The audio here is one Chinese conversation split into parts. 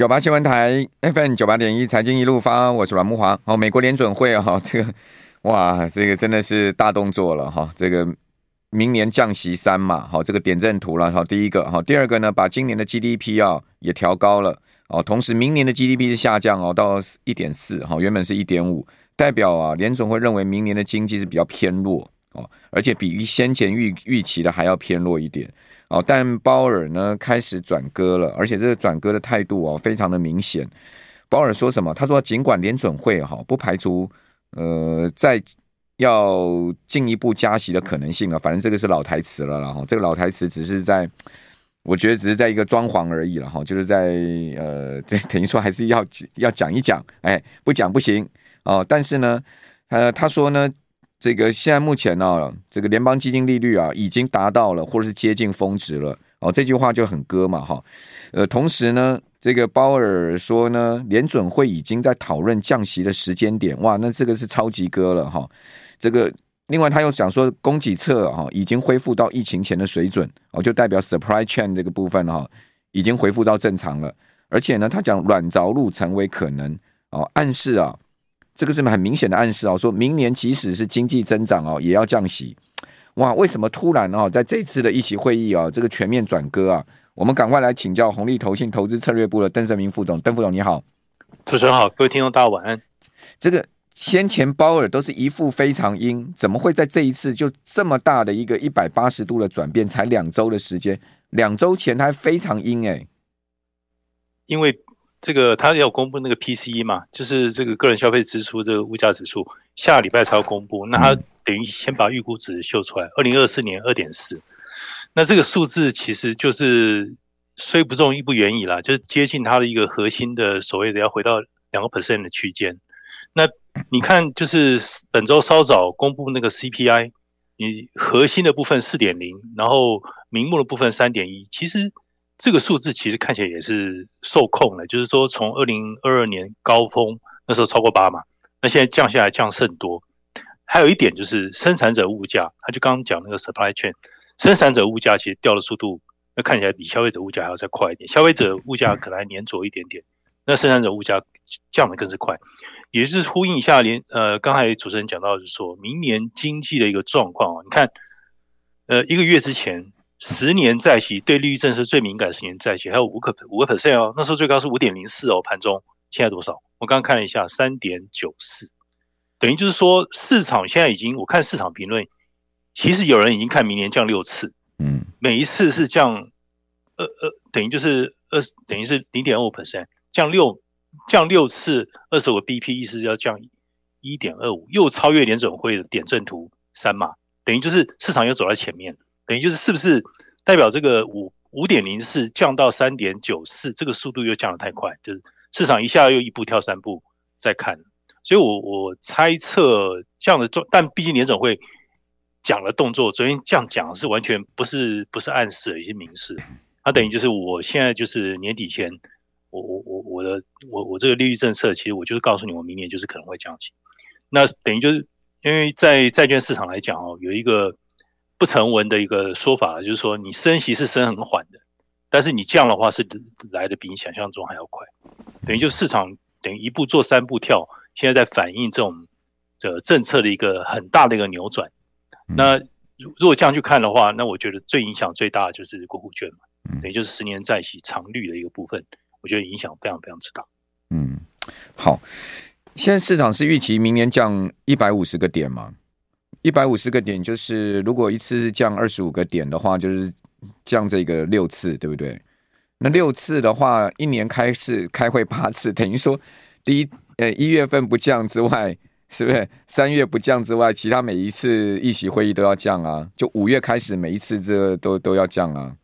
九八新闻台 FM 九八点一财经一路发，我是阮慕华。好，美国联准会哈，这个哇，这个真的是大动作了哈。这个明年降息三嘛，好，这个点阵图了。好，第一个，好，第二个呢，把今年的 GDP 啊也调高了。哦，同时明年的 GDP 是下降哦，到一点四，哈，原本是一点五，代表啊联准会认为明年的经济是比较偏弱哦，而且比先前预预期的还要偏弱一点。哦，但鲍尔呢开始转歌了，而且这个转歌的态度哦非常的明显。鲍尔说什么？他说尽管联准会哈不排除呃再要进一步加息的可能性了，反正这个是老台词了啦哈。这个老台词只是在，我觉得只是在一个装潢而已了哈，就是在呃 等于说还是要要讲一讲，哎不讲不行哦。但是呢，呃他说呢。这个现在目前呢、啊，这个联邦基金利率啊，已经达到了或者是接近峰值了哦。这句话就很割嘛，哈。呃，同时呢，这个鲍尔说呢，联准会已经在讨论降息的时间点，哇，那这个是超级割了哈。这个另外他又讲说，供给侧哈已经恢复到疫情前的水准哦，就代表 supply chain 这个部分哈已经恢复到正常了。而且呢，他讲软着陆成为可能哦，暗示啊。这个是很明显的暗示哦，说明年即使是经济增长哦，也要降息。哇，为什么突然哦，在这次的议息会议哦，这个全面转割啊？我们赶快来请教红利投信投资策略部的邓胜明副总，邓副总你好，主持人好，各位听众大家晚安。这个先前鲍尔都是一副非常阴，怎么会在这一次就这么大的一个一百八十度的转变？才两周的时间，两周前他还非常阴哎，因为。这个他要公布那个 PCE 嘛，就是这个个人消费支出这个物价指数，下个礼拜才要公布。那他等于先把预估值秀出来，二零二四年二点四。那这个数字其实就是虽不中亦不远矣啦，就是接近它的一个核心的所谓的要回到两个 percent 的区间。那你看，就是本周稍早公布那个 CPI，你核心的部分四点零，然后名目的部分三点一，其实。这个数字其实看起来也是受控的，就是说从二零二二年高峰那时候超过八嘛，那现在降下来降甚多。还有一点就是生产者物价，他就刚刚讲那个 supply chain，生产者物价其实掉的速度，那看起来比消费者物价还要再快一点。消费者物价可能还粘着一点点，那生产者物价降的更是快，也就是呼应一下连呃刚才主持人讲到就是说明年经济的一个状况啊，你看呃一个月之前。十年债息对利率政策最敏感的十年债息还有五个五个 percent 哦，那时候最高是五点零四哦，盘中现在多少？我刚刚看了一下，三点九四，等于就是说市场现在已经，我看市场评论，其实有人已经看明年降六次，嗯，每一次是降二二，等于就是二，等于是零点二五 percent，降六降六次，二十五个 BP 意思是要降一点二五，又超越联准会的点阵图三码，等于就是市场又走在前面。等于就是是不是代表这个五五点零四降到三点九四，这个速度又降得太快，就是市场一下又一步跳三步再看，所以我我猜测这样的状，但毕竟联总会讲了动作，昨天这样讲是完全不是不是暗示的一些明示，它等于就是我现在就是年底前，我我我我的我我这个利率政策，其实我就是告诉你，我明年就是可能会降息，那等于就是因为在债券市场来讲哦，有一个。不成文的一个说法，就是说你升息是升很缓的，但是你降的话是来的比你想象中还要快，等于就市场等于一步做三步跳，现在在反映这种这政策的一个很大的一个扭转。那如果这样去看的话，那我觉得最影响最大的就是国库券嘛，等于就是十年债息长率的一个部分，我觉得影响非常非常之大。嗯，好，现在市场是预期明年降一百五十个点吗？一百五十个点，就是如果一次降二十五个点的话，就是降这个六次，对不对？那六次的话，一年开市开会八次，等于说第一呃一月份不降之外，是不是三月不降之外，其他每一次议席会议都要降啊？就五月开始每一次这个都都要降啊？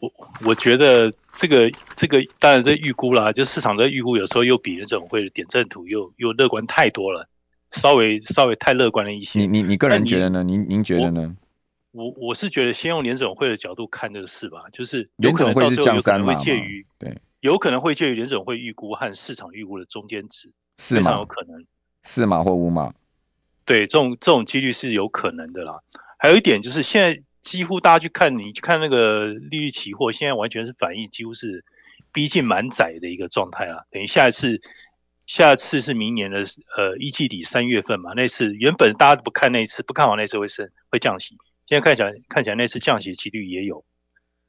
我我觉得这个这个当然这预估啦，就市场的预估有时候又比联准会的点阵图又又乐观太多了。稍微稍微太乐观了一些。你你你个人觉得呢？您您觉得呢？我我，是觉得先用联准会的角度看这个事吧，就是有可能会是降三码，会介于对，有可能会介于联准会预估和市场预估的中间值，四码非常有可能四码或五码。对，这种这种几率是有可能的啦。还有一点就是现在几乎大家去看，你去看那个利率期货，现在完全是反应几乎是逼近满载的一个状态了。等于下一次，下次是明年的呃一季底三月份嘛？那次原本大家都不看那一次，不看好那次会升会降息，现在看起来看起来那次降息的几率也有。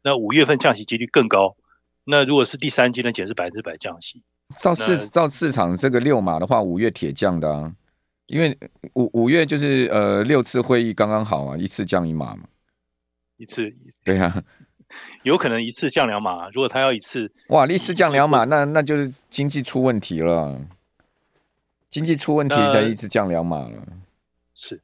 那五月份降息几率更高。那如果是第三季，呢简直是百分之百降息。照市照市场这个六码的话，五月铁降的啊，因为五五月就是呃六次会议刚刚好啊，一次降一码嘛。一次，对呀、啊，有可能一次降两码。如果他要一次，哇，一次降两码，那那就是经济出问题了。经济出问题才一次降两码了。是，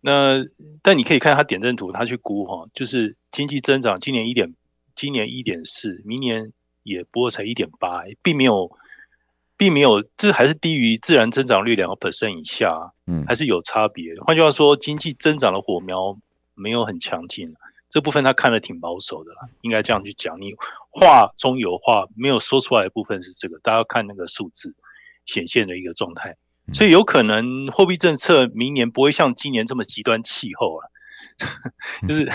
那但你可以看他点阵图，他去估哈，就是经济增长今年一点，今年一点四，明年也不过才一点八，并没有，并没有，这还是低于自然增长率两个 percent 以下，嗯，还是有差别。换句话说，经济增长的火苗没有很强劲。这部分他看的挺保守的啦，应该这样去讲。你话中有话，没有说出来的部分是这个，大家要看那个数字显现的一个状态。所以有可能货币政策明年不会像今年这么极端气候啊，就是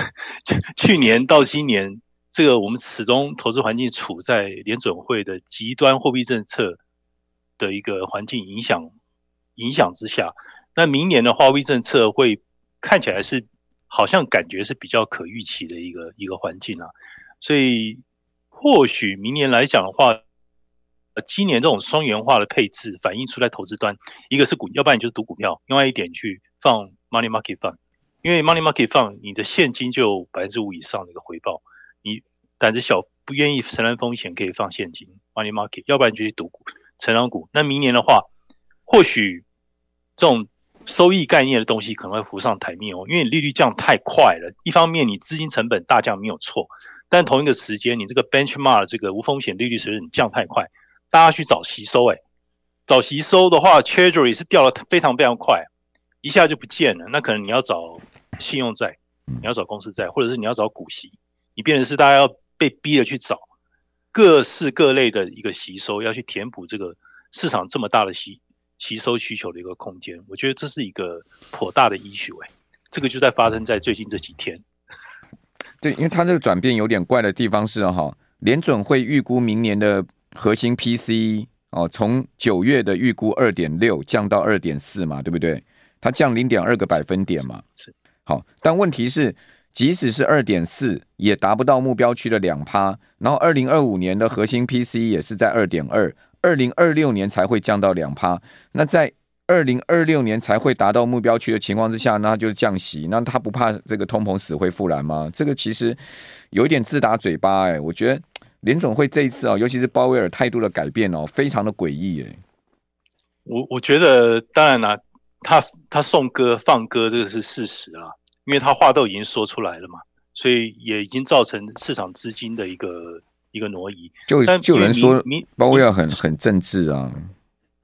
去年到今年，这个我们始终投资环境处在联准会的极端货币政策的一个环境影响影响之下。那明年的货币政策会看起来是。好像感觉是比较可预期的一个一个环境啊，所以或许明年来讲的话，呃，今年这种双元化的配置反映出来投资端，一个是股，要不然你就是赌股票，另外一点去放 money market fund，因为 money market fund 你的现金就百分之五以上的一个回报，你胆子小不愿意承担风险可以放现金 money market，要不然就去赌股成长股。那明年的话，或许这种。收益概念的东西可能会浮上台面哦，因为你利率降太快了。一方面，你资金成本大降没有错，但同一个时间，你这个 benchmark 这个无风险利率水准降太快，大家去找吸收，哎，找吸收的话，Treasury 是掉的非常非常快，一下就不见了。那可能你要找信用债，你要找公司债，或者是你要找股息，你变成是大家要被逼的去找各式各类的一个吸收，要去填补这个市场这么大的息。吸收需求的一个空间，我觉得这是一个颇大的 issue 哎，这个就在发生在最近这几天。对，因为它这个转变有点怪的地方是哈，联准会预估明年的核心 PCE 哦，从九月的预估二点六降到二点四嘛，对不对？它降零点二个百分点嘛。是。好，但问题是，即使是二点四，也达不到目标区的两趴。然后二零二五年的核心 PCE 也是在二点二。二零二六年才会降到两趴，那在二零二六年才会达到目标区的情况之下，那就是降息，那他不怕这个通膨死灰复燃吗？这个其实有一点自打嘴巴哎，我觉得联总会这一次啊，尤其是鲍威尔态度的改变哦，非常的诡异哎。我我觉得当然啦、他他送歌放歌这个是事实啊，因为他话都已经说出来了嘛，所以也已经造成市场资金的一个。一个挪移，就就有人说，包括要很很政治啊。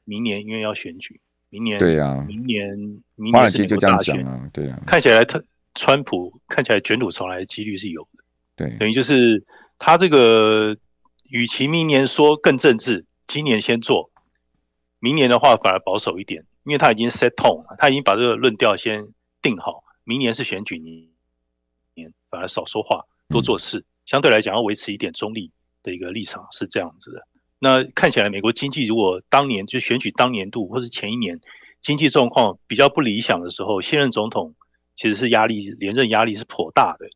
明年因为要选举，明年对啊，明年明年是就这样讲啊，对啊。看起来他川普看起来卷土重来的几率是有的，对，等于就是他这个，与其明年说更政治，今年先做，明年的话反而保守一点，因为他已经 set tone 了，他已经把这个论调先定好，明年是选举年，反而少说话，多做事。嗯相对来讲，要维持一点中立的一个立场是这样子的。那看起来，美国经济如果当年就选举当年度或是前一年经济状况比较不理想的时候，现任总统其实是压力连任压力是颇大的。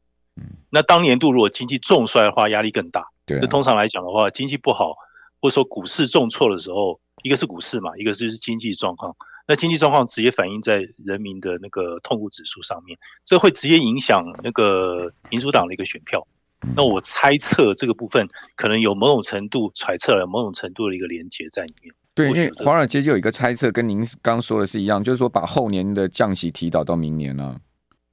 那当年度如果经济重衰的话，压力更大。对，通常来讲的话，经济不好或者说股市重挫的时候，一个是股市嘛，一个就是经济状况。那经济状况直接反映在人民的那个痛苦指数上面，这会直接影响那个民主党的一个选票。那我猜测这个部分可能有某种程度揣测了某种程度的一个连接在里面。对，因为华尔街就有一个猜测，跟您刚说的是一样，就是说把后年的降息提早到明年了啊。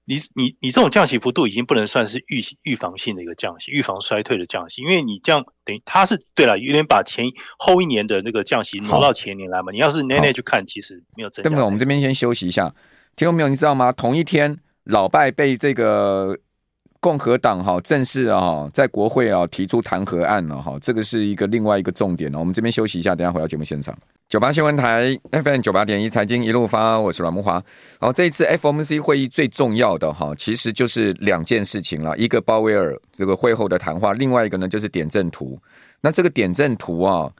你你你这种降息幅度已经不能算是预预防性的一个降息，预防衰退的降息，因为你这样等于它是对了，有点把前后一年的那个降息挪到前年来嘛。你要是年年去看，其实没有增加。等等，我们这边先休息一下。听众朋友，你知道吗？同一天，老拜被这个。共和党哈正式啊在国会啊提出弹劾案了哈，这个是一个另外一个重点。我们这边休息一下，等下回到节目现场。九八新闻台 FM 九八点一财经一路发，我是阮慕驊。好，这一次 FOMC 会议最重要的哈，其实就是两件事情了，一个鲍威尔这个会后的谈话，另外一个呢就是点阵图。那这个点阵图啊。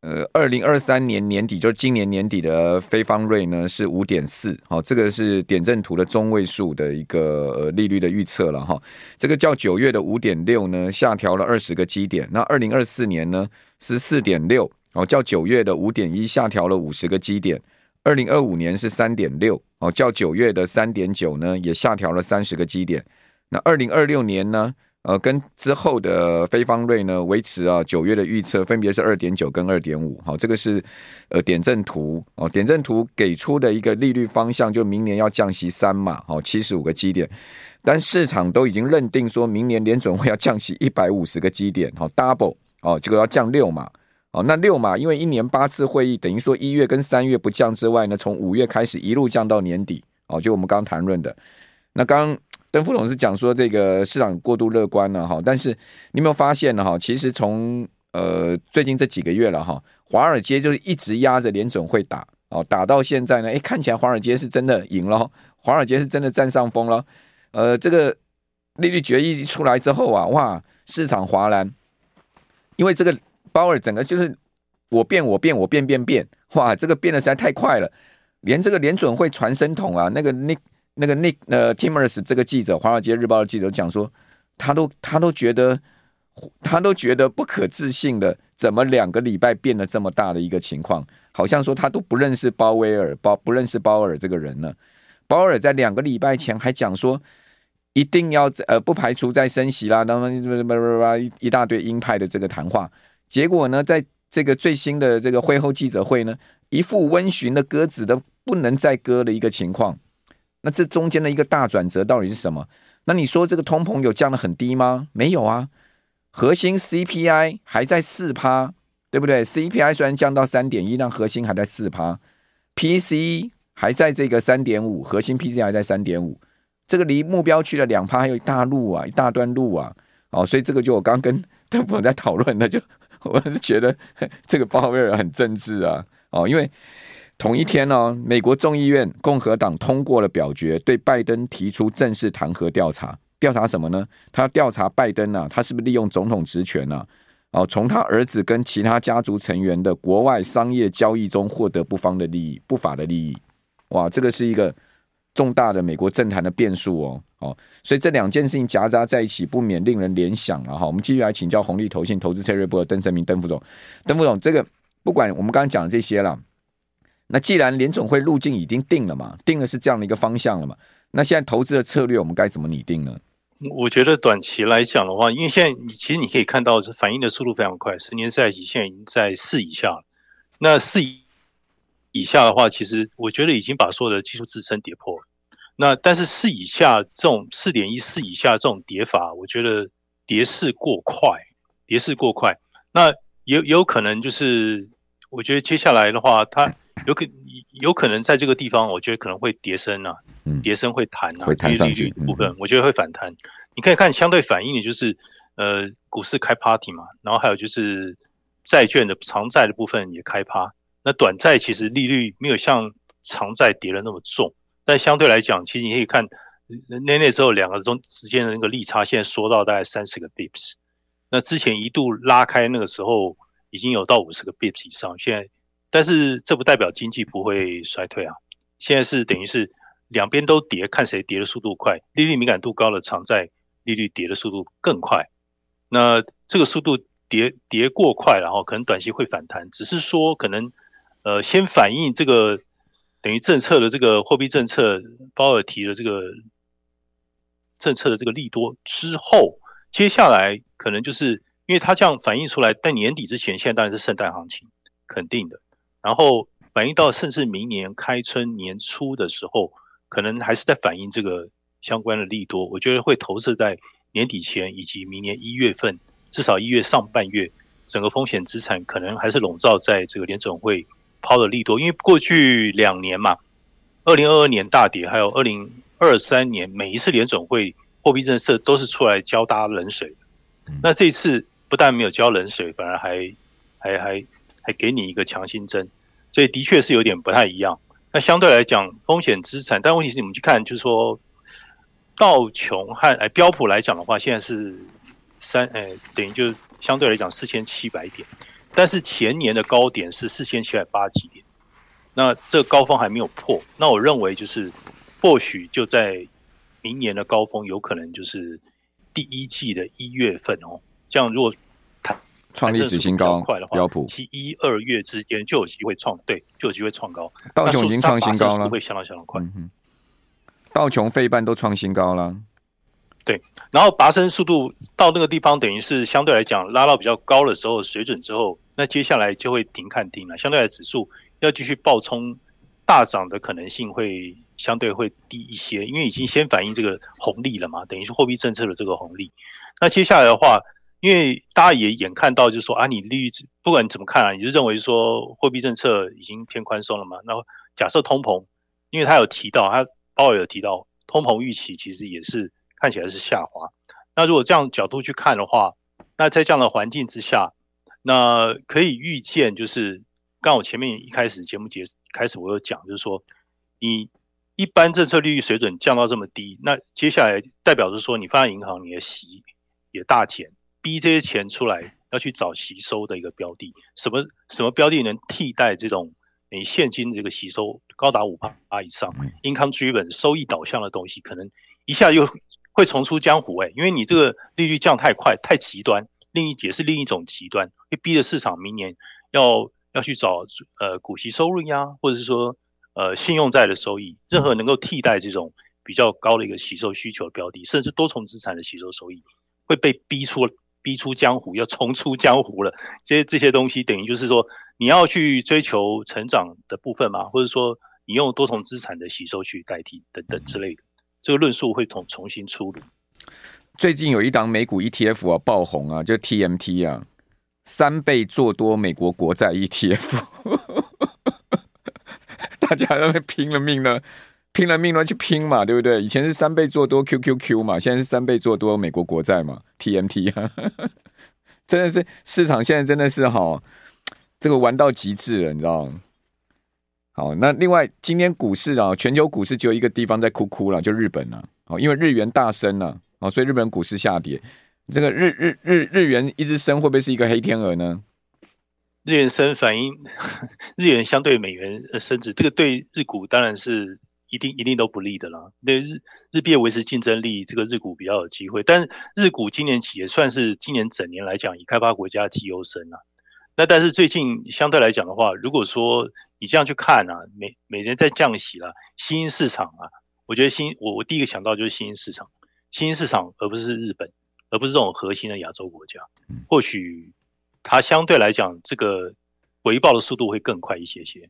呃，二零二三年年底，就是今年年底的非方瑞呢是五点四，好，这个是点阵图的中位数的一个利率的预测了哈。这个较九月的五点六呢下调了二十个基点。那二零二四年呢是四点六，哦，较九月的五点一下调了五十个基点。二零二五年是三点六，哦，较九月的三点九呢也下调了三十个基点。那二零二六年呢？呃，跟之后的非方瑞呢维持啊九月的预测分别是二点九跟二点五，好，这个是呃点阵图。哦，点阵图给出的一个利率方向，就明年要降息三嘛，好，七十五个基点，但市场都已经认定说明年联准会要降息一百五十个基点，好，double 哦，这个要降六嘛，哦，那六嘛因为一年八次会议，等于说一月跟三月不降之外呢，从五月开始一路降到年底，哦，就我们刚谈论的，那刚。邓副总是讲说这个市场过度乐观了哈，但是你有没有发现呢哈？其实从呃最近这几个月了哈，华尔街就是一直压着联准会打哦，打到现在呢，哎，看起来华尔街是真的赢了，华尔街是真的占上风了。呃，这个利率决议出来之后啊，哇，市场哗然，因为这个鲍尔整个就是我变我变我变变变，哇，这个变得实在太快了，连这个联准会传声筒啊，那个那。那个 Nick 呃 Timers 这个记者，《华尔街日报》的记者讲说，他都他都觉得他都觉得不可置信的，怎么两个礼拜变了这么大的一个情况？好像说他都不认识鲍威尔，鲍不认识鲍尔这个人呢。鲍尔在两个礼拜前还讲说，一定要呃不排除再升息啦，那么一一大堆鹰派的这个谈话，结果呢，在这个最新的这个会后记者会呢，一副温驯的鸽子都不能再鸽的一个情况。那这中间的一个大转折到底是什么？那你说这个通膨有降得很低吗？没有啊，核心 CPI 还在四趴，对不对？CPI 虽然降到三点一，但核心还在四趴，PCE 还在这个三点五，核心 PCE 还在三点五，这个离目标区的两趴还有一大路啊，一大段路啊，哦，所以这个就我刚跟 邓博在讨论的，就 我是觉得 这个鲍威尔很政治啊，哦，因为。同一天呢，美国众议院共和党通过了表决，对拜登提出正式弹劾调查。调查什么呢？他要调查拜登啊，他是不是利用总统职权啊？哦，从他儿子跟其他家族成员的国外商业交易中获得不方的利益、不法的利益。哇，这个是一个重大的美国政坛的变数哦。哦，所以这两件事情夹杂在一起，不免令人联想了哈。我们继续来请教红利投信投资策略部的邓正明邓副总。邓副总，这个不管我们刚刚讲的这些了。那既然联总会路径已经定了嘛，定的是这样的一个方向了嘛，那现在投资的策略我们该怎么拟定呢？我觉得短期来讲的话，因为现在你其实你可以看到是反应的速度非常快，十年债息现在已经在四以下。那四以下的话，其实我觉得已经把所有的技术支撑跌破。那但是四以下这种四点一四以下这种跌法，我觉得跌势过快，跌势过快。那有有可能就是，我觉得接下来的话，它。有可有可能在这个地方，我觉得可能会跌升啊，跌升会弹啊，会弹上去部分，我觉得会反弹。你可以看相对反应的就是，呃，股市开 party 嘛，然后还有就是债券的长债的部分也开趴。那短债其实利率没有像长债跌了那么重，但相对来讲，其实你可以看那那时候两个中之间的那个利差，现在缩到大概三十个 bips。那之前一度拉开那个时候已经有到五十个 bips 以上，现在。但是这不代表经济不会衰退啊！现在是等于是两边都跌，看谁跌的速度快。利率敏感度高的长债利率跌的速度更快。那这个速度跌跌过快，然后可能短期会反弹，只是说可能呃先反映这个等于政策的这个货币政策，鲍尔提的这个政策的这个利多之后，接下来可能就是因为它这样反映出来，在年底之前，现在当然是圣诞行情，肯定的。然后反映到甚至明年开春年初的时候，可能还是在反映这个相关的利多。我觉得会投射在年底前以及明年一月份，至少一月上半月，整个风险资产可能还是笼罩在这个联准会抛的利多。因为过去两年嘛，二零二二年大跌，还有二零二三年每一次联准会货币政策都是出来浇大家冷水的。那这次不但没有浇冷水，反而还还还还给你一个强心针，所以的确是有点不太一样。那相对来讲，风险资产，但问题是你们去看，就是说道琼和哎标普来讲的话，现在是三哎等于就是相对来讲四千七百点，但是前年的高点是四千七百八十几点，那这个高峰还没有破。那我认为就是或许就在明年的高峰，有可能就是第一季的一月份哦。这样如果创历史新高，标普其一二月之间就有机会创，对，就有机会创高。道琼已经创新高了，会相当相当快。嗯、道琼、费半都创新高了，对。然后拔升速度到那个地方，等于是相对来讲拉到比较高的时候水准之后，那接下来就会停看停了。相对来指数要继续暴冲大涨的可能性会相对会低一些，因为已经先反映这个红利了嘛，等于是货币政策的这个红利。那接下来的话。因为大家也眼看到，就是说啊，你利率不管怎么看啊，你就认为说货币政策已经偏宽松了嘛？然后假设通膨，因为他有提到，他鲍尔有提到通膨预期其实也是看起来是下滑。那如果这样角度去看的话，那在这样的环境之下，那可以预见，就是刚我前面一开始节目结开始我有讲，就是说你一般政策利率水准降到这么低，那接下来代表着说你放在银行，你的息也大减。逼这些钱出来，要去找吸收的一个标的，什么什么标的能替代这种你现金这个吸收高达五趴以上，income driven 收益导向的东西，可能一下又会重出江湖哎、欸，因为你这个利率降太快太极端，另一也是另一种极端，会逼着市场明年要要去找呃股息收入呀，或者是说呃信用债的收益，任何能够替代这种比较高的一个吸收需求的标的，甚至多重资产的吸收收益，会被逼出。逼出江湖，要重出江湖了。这些这些东西等于就是说，你要去追求成长的部分嘛，或者说你用多重资产的吸收去代替等等之类的，这个论述会重重新出炉。最近有一档美股 ETF 啊爆红啊，就 TMT 啊，三倍做多美国国债 ETF，大家都拼了命了。拼了命了去拼嘛，对不对？以前是三倍做多 QQQ 嘛，现在是三倍做多美国国债嘛，TMT 啊，真的是市场现在真的是好，这个玩到极致了，你知道吗？好，那另外今天股市啊，全球股市只有一个地方在哭哭了，就日本了，哦，因为日元大升了，哦，所以日本股市下跌。这个日日日日元一直升，会不会是一个黑天鹅呢？日元升反映 日元相对美元升值，这个对日股当然是。一定一定都不利的啦。那日日币维持竞争力，这个日股比较有机会。但日股今年起也算是今年整年来讲，以开发国家绩优生啊。那但是最近相对来讲的话，如果说你这样去看啊，每每年在降息了，新兴市场啊，我觉得新我我第一个想到就是新兴市场，新兴市场而不是日本，而不是这种核心的亚洲国家，或许它相对来讲这个回报的速度会更快一些些。